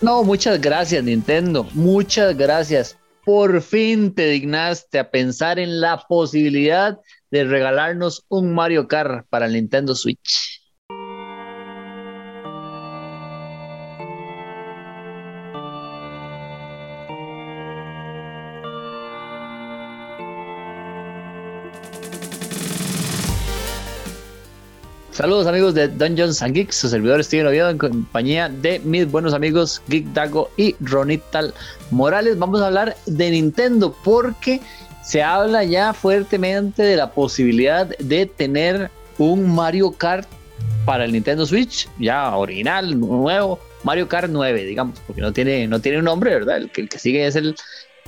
No, muchas gracias Nintendo, muchas gracias. Por fin te dignaste a pensar en la posibilidad de regalarnos un Mario Kart para el Nintendo Switch. Saludos amigos de Dungeons and Geeks, su servidor Steven Oviedo en compañía de mis buenos amigos Geek Dago y Ronital Morales. Vamos a hablar de Nintendo porque se habla ya fuertemente de la posibilidad de tener un Mario Kart para el Nintendo Switch, ya original, nuevo, Mario Kart 9, digamos, porque no tiene, no tiene un nombre, ¿verdad? El que, sigue es el,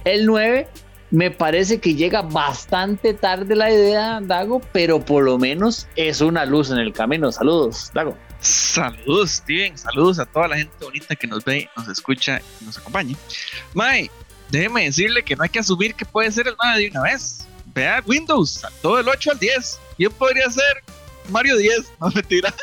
el 9 me parece que llega bastante tarde la idea, Dago, pero por lo menos es una luz en el camino. Saludos, Dago. Saludos, Steven. Saludos a toda la gente bonita que nos ve, nos escucha y nos acompaña. Mae, déjeme decirle que no hay que asumir que puede ser el 9 de una vez. Vea Windows, todo el 8 al 10. Yo podría ser Mario 10, no mentira.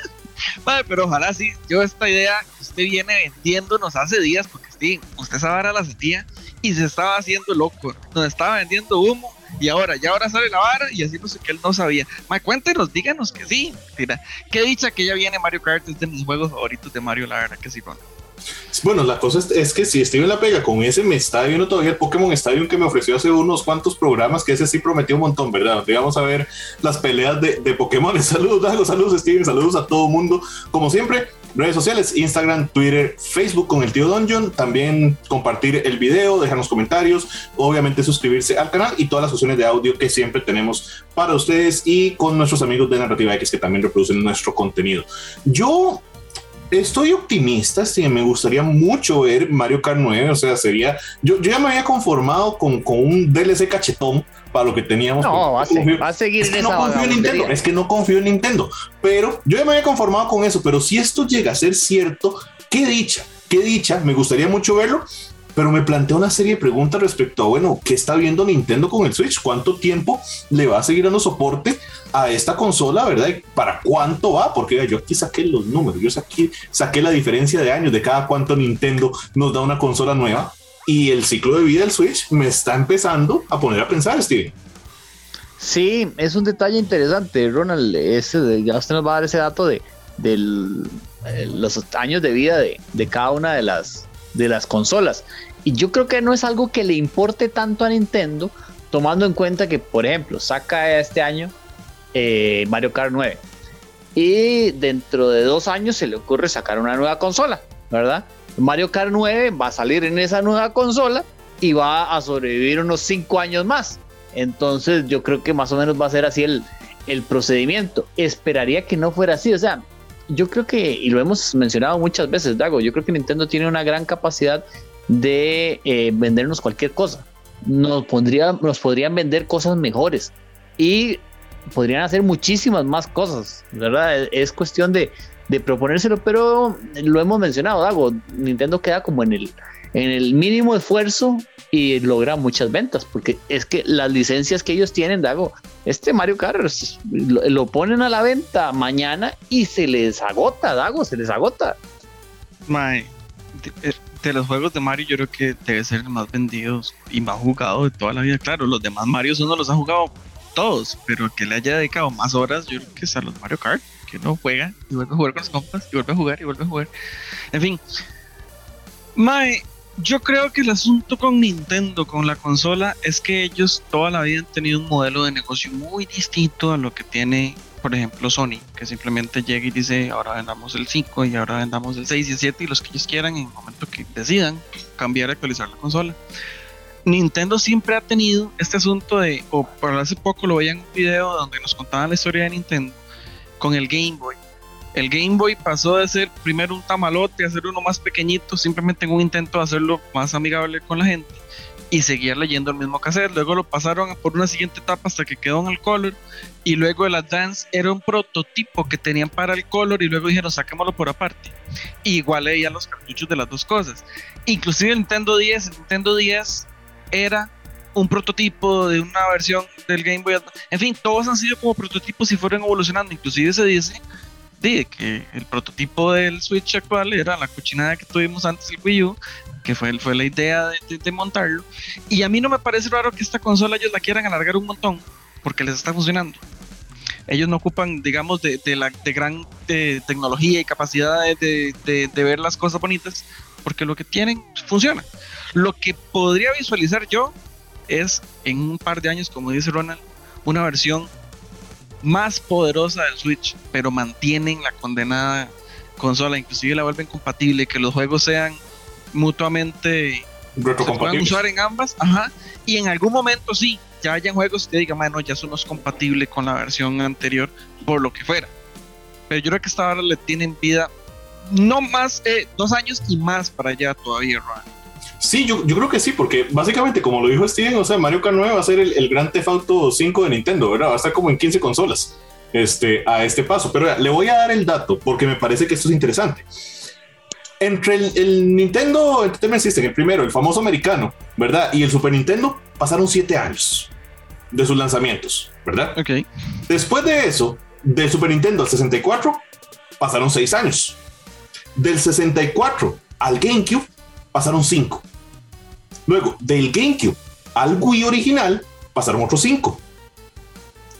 Mae, pero ojalá sí. Yo esta idea que usted viene vendiéndonos hace días, porque Steven, usted sabe a la sentía y se estaba haciendo loco, nos estaba vendiendo humo y ahora, ya ahora sale la vara y así no sé que él no sabía. Ma, cuéntenos, díganos que sí. Mira, qué dicha que ya viene Mario Kart, es de mis juegos favoritos de Mario, la verdad que sí, Ron. Bueno, la cosa es, que si Steven la pega con ese, me está viendo todavía el Pokémon Stadium que me ofreció hace unos cuantos programas, que ese sí prometió un montón, ¿verdad? Vamos a ver las peleas de, de Pokémon. Saludos, los saludos, Steven, saludos a todo mundo. Como siempre, redes sociales, Instagram, Twitter, Facebook con el tío Dungeon, también compartir el video, dejarnos comentarios, obviamente suscribirse al canal y todas las opciones de audio que siempre tenemos para ustedes y con nuestros amigos de Narrativa X que también reproducen nuestro contenido. Yo estoy optimista, sí, me gustaría mucho ver Mario Kart 9, o sea, sería, yo, ya me había conformado con, con, un DLC cachetón para lo que teníamos. No, va a, seguir es que no confío en Nintendo, es que no confío en Nintendo, pero yo ya me había conformado con eso, pero si esto llega a ser cierto, qué dicha, qué dicha, me gustaría mucho verlo, pero me plantea una serie de preguntas respecto a, bueno, ¿qué está viendo Nintendo con el Switch? ¿Cuánto tiempo le va a seguir dando soporte a esta consola, verdad? ¿Para cuánto va? Porque yo aquí saqué los números, yo saqué, saqué la diferencia de años de cada cuánto Nintendo nos da una consola nueva y el ciclo de vida del Switch me está empezando a poner a pensar, Steve. Sí, es un detalle interesante, Ronald. Ese, ya usted nos va a dar ese dato de, eh, los años de vida de, de cada una de las, de las consolas. Y yo creo que no es algo que le importe tanto a Nintendo, tomando en cuenta que, por ejemplo, saca este año eh, Mario Kart 9 y dentro de dos años se le ocurre sacar una nueva consola, ¿verdad? Mario Kart 9 va a salir en esa nueva consola y va a sobrevivir unos cinco años más. Entonces yo creo que más o menos va a ser así el, el procedimiento. Esperaría que no fuera así, o sea, yo creo que, y lo hemos mencionado muchas veces, Dago, yo creo que Nintendo tiene una gran capacidad de eh, vendernos cualquier cosa. Nos, pondría, nos podrían vender cosas mejores y podrían hacer muchísimas más cosas, ¿verdad? Es cuestión de, de proponérselo, pero lo hemos mencionado, Dago, Nintendo queda como en el, en el mínimo esfuerzo y logra muchas ventas, porque es que las licencias que ellos tienen, Dago, este Mario Kart lo, ponen a la venta mañana y se les agota, Dago, se les agota. Mae, de, los juegos de Mario yo creo que debe ser el más vendidos y más jugado de toda la vida. Claro, los demás Mario uno los ha jugado todos, pero que le haya dedicado más horas, yo creo que es a los Mario Kart, que uno juega y vuelve a jugar con los compas y vuelve a jugar y vuelve a jugar. En fin, Mae, yo creo que el asunto con Nintendo, con la consola, es que ellos toda la vida han tenido un modelo de negocio muy distinto a lo que tiene, por ejemplo, Sony, que simplemente llega y dice, ahora vendamos el 5 y ahora vendamos el 6 y el 7 y los que ellos quieran en el momento que decidan cambiar y actualizar la consola. Nintendo siempre ha tenido este asunto de, o por hace poco lo veía en un video donde nos contaban la historia de Nintendo con el Game Boy el Game Boy pasó de ser primero un tamalote a ser uno más pequeñito, simplemente en un intento de hacerlo más amigable con la gente y seguir leyendo el mismo cassette. Luego lo pasaron por una siguiente etapa hasta que quedó en el Color y luego el Advance era un prototipo que tenían para el Color y luego dijeron saquémoslo por aparte. igual leían los cartuchos de las dos cosas. Inclusive el Nintendo 10, el Nintendo 10 era un prototipo de una versión del Game Boy Advance. En fin, todos han sido como prototipos y fueron evolucionando. Inclusive se dice de que el prototipo del Switch actual era la cochinada que tuvimos antes el Wii U, que fue, fue la idea de, montarlo. Y a mí no me parece raro que esta consola ellos la quieran alargar un montón, porque les está funcionando. Ellos no ocupan, digamos, de, la de gran tecnología y capacidad de, de ver las cosas bonitas, porque lo que tienen funciona. Lo que podría visualizar yo es en un par de años, como dice Ronald, una versión más poderosa del Switch, pero mantienen la condenada consola, inclusive la vuelven compatible, que los juegos sean mutuamente se puedan usar en ambas, ajá, y en algún momento sí, ya hayan juegos que digan, bueno, ya eso no es compatible con la versión anterior, por lo que fuera. Pero yo creo que esta hora le tienen vida no más, eh, dos años y más para allá todavía, Sí, yo, yo, creo que sí, porque básicamente, como lo dijo Steven, o sea, Mario Kart 9 va a ser el, el Gran Theft Auto 5 de Nintendo, ¿verdad? Va a estar como en 15 consolas este, a este paso. Pero le voy a dar el dato porque me parece que esto es interesante. Entre el, Nintendo Entertainment System, el primero, el famoso americano, ¿verdad? Y el Super Nintendo, pasaron 7 años de sus lanzamientos, ¿verdad? Ok. Después de eso, del Super Nintendo al 64, pasaron 6 años. Del 64 al GameCube, pasaron 5. Luego, del GameCube al Wii original, pasaron otros 5.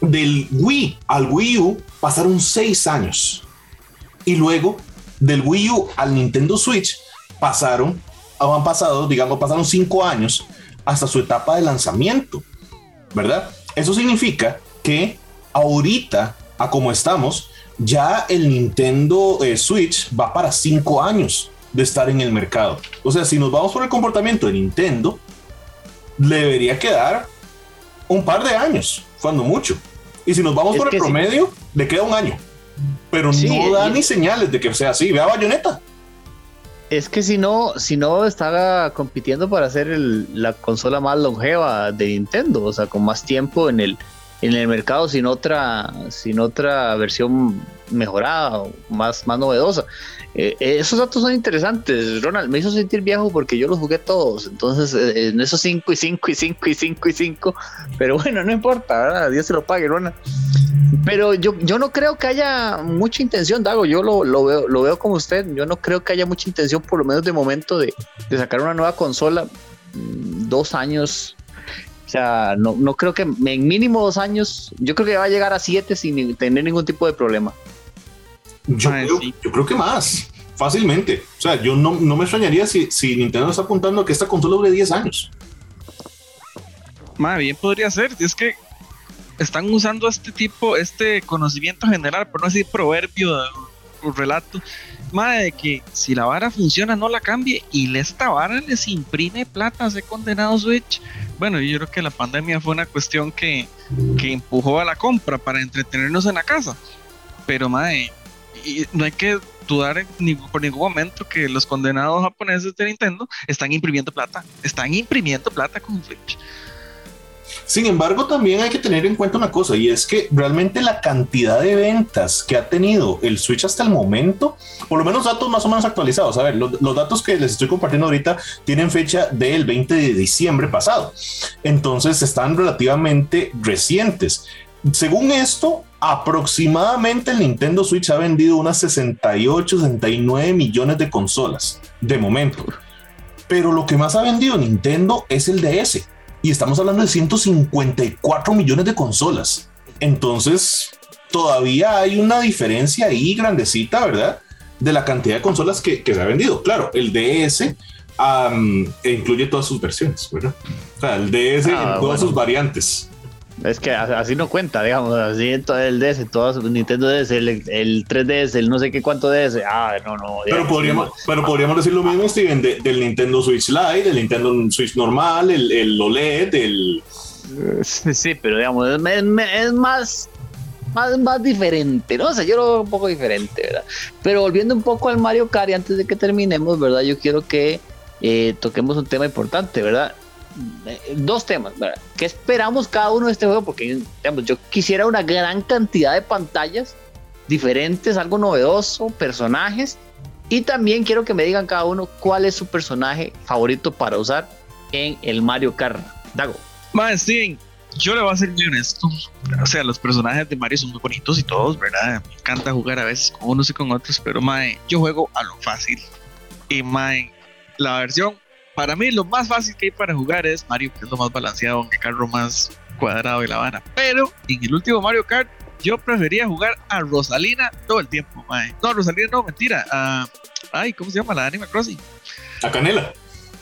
Del Wii al Wii U, pasaron 6 años. Y luego, del Wii U al Nintendo Switch, pasaron, han pasado, digamos, pasaron 5 años hasta su etapa de lanzamiento. ¿Verdad? Eso significa que ahorita, a como estamos, ya el Nintendo eh, Switch va para 5 años de estar en el mercado. O sea, si nos vamos por el comportamiento de Nintendo, le debería quedar un par de años, cuando mucho. Y si nos vamos por el promedio, le queda un año. Pero no da ni señales de que sea así. Vea Bayonetta. Es que si no, si no estaba compitiendo para ser la consola más longeva de Nintendo, o sea, con más tiempo en el, en el mercado sin otra, sin otra versión mejorada o más, más novedosa. Eh, eh, esos datos son interesantes, Ronald. Me hizo sentir viejo porque yo los jugué todos. Entonces, eh, en esos 5 y 5 y 5 y 5 y 5. Pero bueno, no importa, ¿verdad? Dios se lo pague, Ronald. Pero yo, yo no creo que haya mucha intención, Dago. Yo lo, lo, veo, lo veo como usted. Yo no creo que haya mucha intención, por lo menos de momento, de, de sacar una nueva consola. Mm, dos años o sea, no, no creo que en mínimo dos años, yo creo que va a llegar a siete sin tener ningún tipo de problema. Yo, creo, que más, fácilmente. O sea, yo no, me extrañaría si, si, Nintendo está apuntando a que esta consola dure 10 años. Más bien podría ser. Es que están usando este tipo, este conocimiento general, por no decir proverbio o relato, más de que si la vara funciona, no la cambie. Y esta vara les imprime plata a ese condenado Switch bueno, yo creo que la pandemia fue una cuestión que, que empujó a la compra para entretenernos en la casa. Pero, madre, no hay que dudar ni, por ningún momento que los condenados japoneses de Nintendo están imprimiendo plata. Están imprimiendo plata con Switch. Sin embargo, también hay que tener en cuenta una cosa y es que realmente la cantidad de ventas que ha tenido el Switch hasta el momento, por lo menos datos más o menos actualizados, a ver, los, datos que les estoy compartiendo ahorita tienen fecha del 20 de diciembre pasado, entonces están relativamente recientes. Según esto, aproximadamente el Nintendo Switch ha vendido unas 68, 69 millones de consolas de momento. Pero lo que más ha vendido Nintendo es el DS y estamos hablando de 154 millones de consolas. Entonces, todavía hay una diferencia ahí grandecita, ¿verdad? De la cantidad de consolas que, se ha vendido. Claro, el DS incluye todas sus versiones, ¿verdad? O sea, el DS ah, en todas sus variantes. Es que así no cuenta, digamos, así en todo el DS, todo Nintendo DS, el, 3DS, el no sé qué cuánto DS. Ah, no, no. Pero podríamos, pero podríamos decir lo mismo, Steven, del Nintendo Switch Lite, del Nintendo Switch normal, el, el OLED, el. Sí, pero digamos, es, más, más, más diferente, ¿no? O sea, yo lo veo un poco diferente, ¿verdad? Pero volviendo un poco al Mario Kart, antes de que terminemos, ¿verdad? Yo quiero que eh, toquemos un tema importante, ¿verdad? Dos temas, ¿verdad? ¿Qué esperamos cada uno de este juego? Porque yo quisiera una gran cantidad de pantallas diferentes, algo novedoso, personajes. Y también quiero que me digan cada uno cuál es su personaje favorito para usar en el Mario Kart. Dago. Más, Steven, yo le voy a ser muy honesto. O sea, los personajes de Mario son muy bonitos y todos, ¿verdad? Me encanta jugar a veces con unos y con otros, pero mae, yo juego a lo fácil. Y mae, la versión, para mí lo más fácil que hay para jugar es Mario, que es lo más balanceado, el carro más cuadrado y la vara. Pero en el último Mario Kart, yo prefería jugar a Rosalina todo el tiempo, mae. No, Rosalina no, mentira. A, ay, ¿cómo se llama la Animal Crossing? A Canela.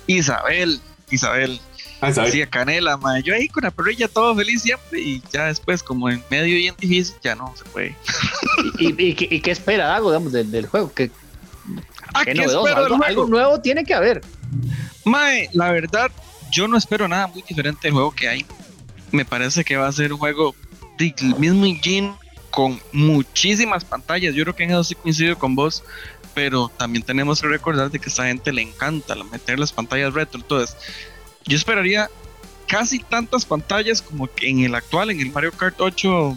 Isabel, Isabel. Ah. Sí, a Canela, mae. Yo ahí con la perrilla todo feliz siempre y ya después, como en medio y en difícil, ya no se puede. ¿Y, y, y qué- y qué espera Dago, digamos, del, del juego? ¿Qué, Ah, qué ¿qué novedoso? Algo, algo nuevo tiene que haber. Mae, la verdad, yo no espero nada muy diferente del juego que hay. Me parece que va a ser un juego del mismo engine con muchísimas pantallas. Yo creo que en eso sí coincido con vos, pero también tenemos que recordar de que a esta gente le encanta meter las pantallas retro. Entonces, yo esperaría casi tantas pantallas como en el actual, en el Mario Kart 8,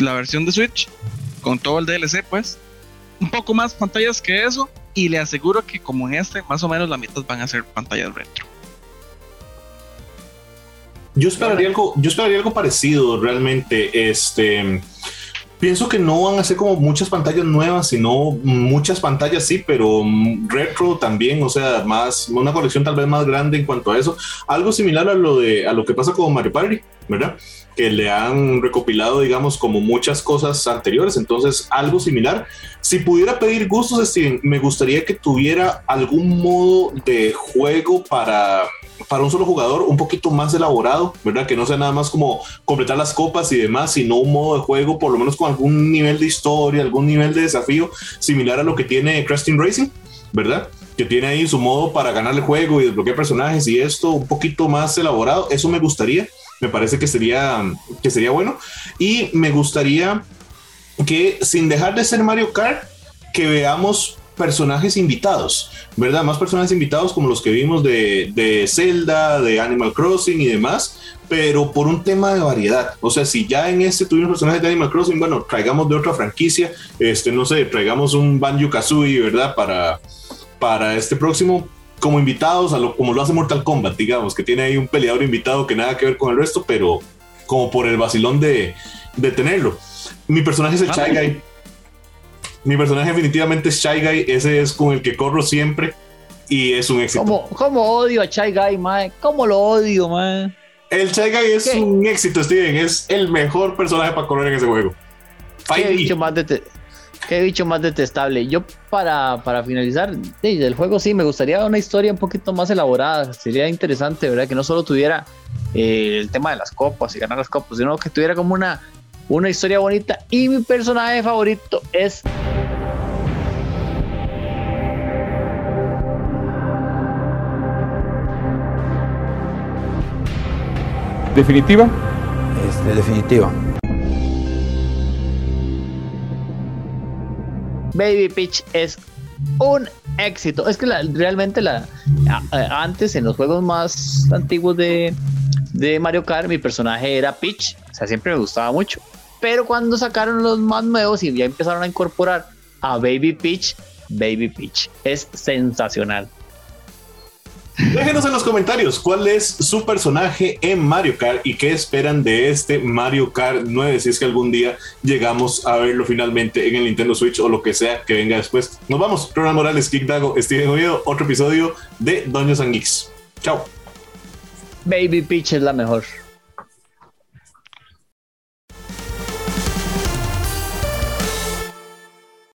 la versión de Switch, con todo el DLC, pues. Un poco más pantallas que eso, y le aseguro que como en este, más o menos la mitad van a ser pantallas retro. Yo esperaría algo, yo esperaría algo parecido realmente. Este pienso que no van a ser como muchas pantallas nuevas, sino muchas pantallas sí, pero mm, retro también, o sea, más una colección tal vez más grande en cuanto a eso. Algo similar a lo de a lo que pasa con Mario Party, ¿verdad? Que le han recopilado, digamos, como muchas cosas anteriores. Entonces, algo similar. Si pudiera pedir gustos, me gustaría que tuviera algún modo de juego para para un solo jugador un poquito más elaborado, ¿verdad? Que no sea nada más como completar las copas y demás, sino un modo de juego, por lo menos con algún nivel de historia, algún nivel de desafío similar a lo que tiene Cresting Racing, ¿verdad? Que tiene ahí su modo para ganar el juego y desbloquear personajes y esto un poquito más elaborado. Eso me gustaría, me parece que sería, que sería bueno. Y me gustaría que sin dejar de ser Mario Kart, que veamos personajes invitados, ¿verdad? Más personajes invitados como los que vimos de, de Zelda, de Animal Crossing y demás, pero por un tema de variedad. O sea, si ya en este tuvimos personajes de Animal Crossing, bueno, traigamos de otra franquicia, este, no sé, traigamos un Banjo Kazooie, ¿verdad? Para, para este próximo, como invitados, a lo, como lo hace Mortal Kombat, digamos, que tiene ahí un peleador invitado que nada que ver con el resto, pero como por el vacilón de, de tenerlo. Mi personaje es el Ah, Shy Guy. Mi personaje definitivamente es Shy Guy, ese es con el que corro siempre y es un éxito. ¿Cómo, cómo odio a Chai Guy, mae? ¿Cómo lo odio, mae? El Shy Guy es ¿Qué? un éxito, Steven, es el mejor personaje para correr en ese juego. ¿Qué bicho más, qué bicho más detestable? Yo, para, para finalizar, sí, del juego sí, me gustaría una historia un poquito más elaborada. Sería interesante, ¿verdad? Que no solo tuviera eh, el tema de las copas y ganar las copas, sino que tuviera como una, una historia bonita. Y mi personaje favorito es ¿Definitiva? Este, definitiva. Baby Peach es un éxito. Es que realmente la antes en los juegos más antiguos de, de Mario Kart mi personaje era Peach, o sea, siempre me gustaba mucho. Pero cuando sacaron los más nuevos y ya empezaron a incorporar a Baby Peach, Baby Peach es sensacional. Déjenos en los comentarios cuál es su personaje en Mario Kart y qué esperan de este Mario Kart 9 si es que algún día llegamos a verlo finalmente en el Nintendo Switch o lo que sea que venga después. Nos vamos. Ronald Morales, Kick Dago, Steven Oviedo, otro episodio de Doños and Geeks. Chao. Baby Peach es la mejor.